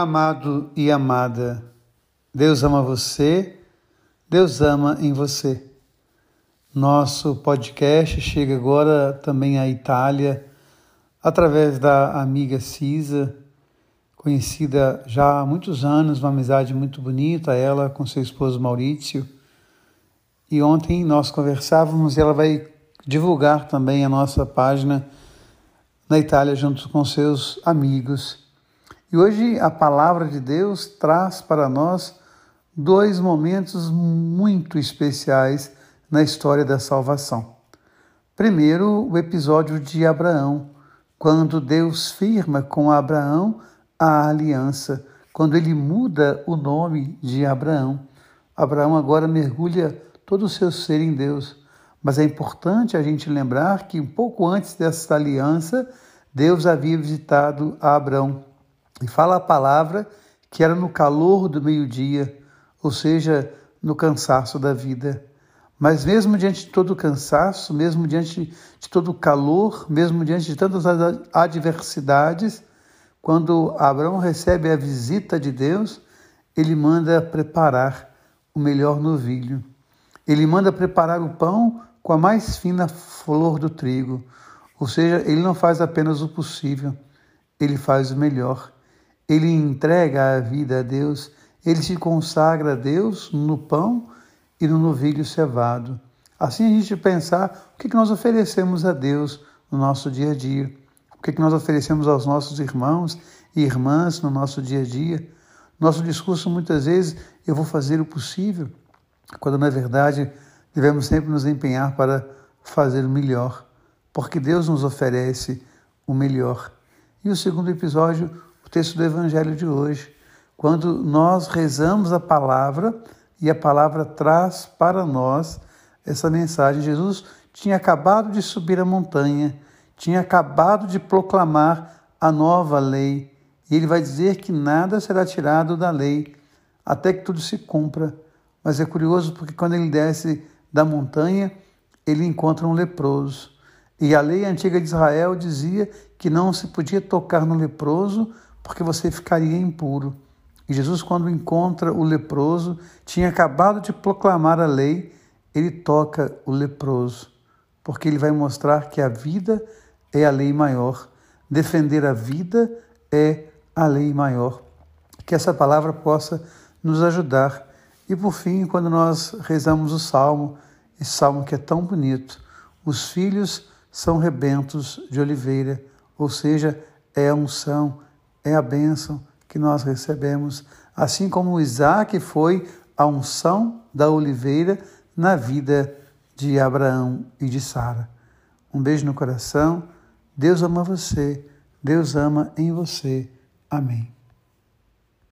Amado e amada, Deus ama você, Deus ama em você. Nosso podcast chega agora também à Itália, através da amiga Cisa, conhecida já há muitos anos, uma amizade muito bonita, ela com seu esposo Maurício. E ontem nós conversávamos e ela vai divulgar também a nossa página na Itália junto com seus amigos. E hoje a palavra de Deus traz para nós dois momentos muito especiais na história da salvação. Primeiro, o episódio de Abraão, quando Deus firma com Abraão a aliança, quando ele muda o nome de Abraão. Abraão agora mergulha todo o seu ser em Deus. Mas é importante a gente lembrar que um pouco antes dessa aliança, Deus havia visitado Abraão e fala a palavra que era no calor do meio-dia, ou seja, no cansaço da vida. Mas mesmo diante de todo o cansaço, mesmo diante de todo o calor, mesmo diante de tantas adversidades, quando Abraão recebe a visita de Deus, ele manda preparar o melhor novilho. Ele manda preparar o pão com a mais fina flor do trigo. Ou seja, ele não faz apenas o possível, ele faz o melhor ele entrega a vida a Deus, ele se consagra a Deus no pão e no novilho cevado. Assim a gente pensar o que nós oferecemos a Deus no nosso dia a dia, o que nós oferecemos aos nossos irmãos e irmãs no nosso dia a dia. Nosso discurso muitas vezes, eu vou fazer o possível, quando na verdade devemos sempre nos empenhar para fazer o melhor, porque Deus nos oferece o melhor. E o segundo episódio, texto do Evangelho de hoje, quando nós rezamos a palavra e a palavra traz para nós essa mensagem. Jesus tinha acabado de subir a montanha, tinha acabado de proclamar a nova lei, e ele vai dizer que nada será tirado da lei até que tudo se cumpra. Mas é curioso porque quando ele desce da montanha, ele encontra um leproso. E a lei antiga de Israel dizia que não se podia tocar no leproso porque você ficaria impuro. E Jesus, quando encontra o leproso, tinha acabado de proclamar a lei, ele toca o leproso, porque ele vai mostrar que a vida é a lei maior, defender a vida é a lei maior. Que essa palavra possa nos ajudar. E por fim, quando nós rezamos o salmo, esse salmo que é tão bonito, os filhos são rebentos de oliveira, ou seja, é a unção, é a bênção que nós recebemos, assim como Isaac foi a unção da oliveira na vida de Abraão e de Sara. Um beijo no coração. Deus ama você. Deus ama em você. Amém.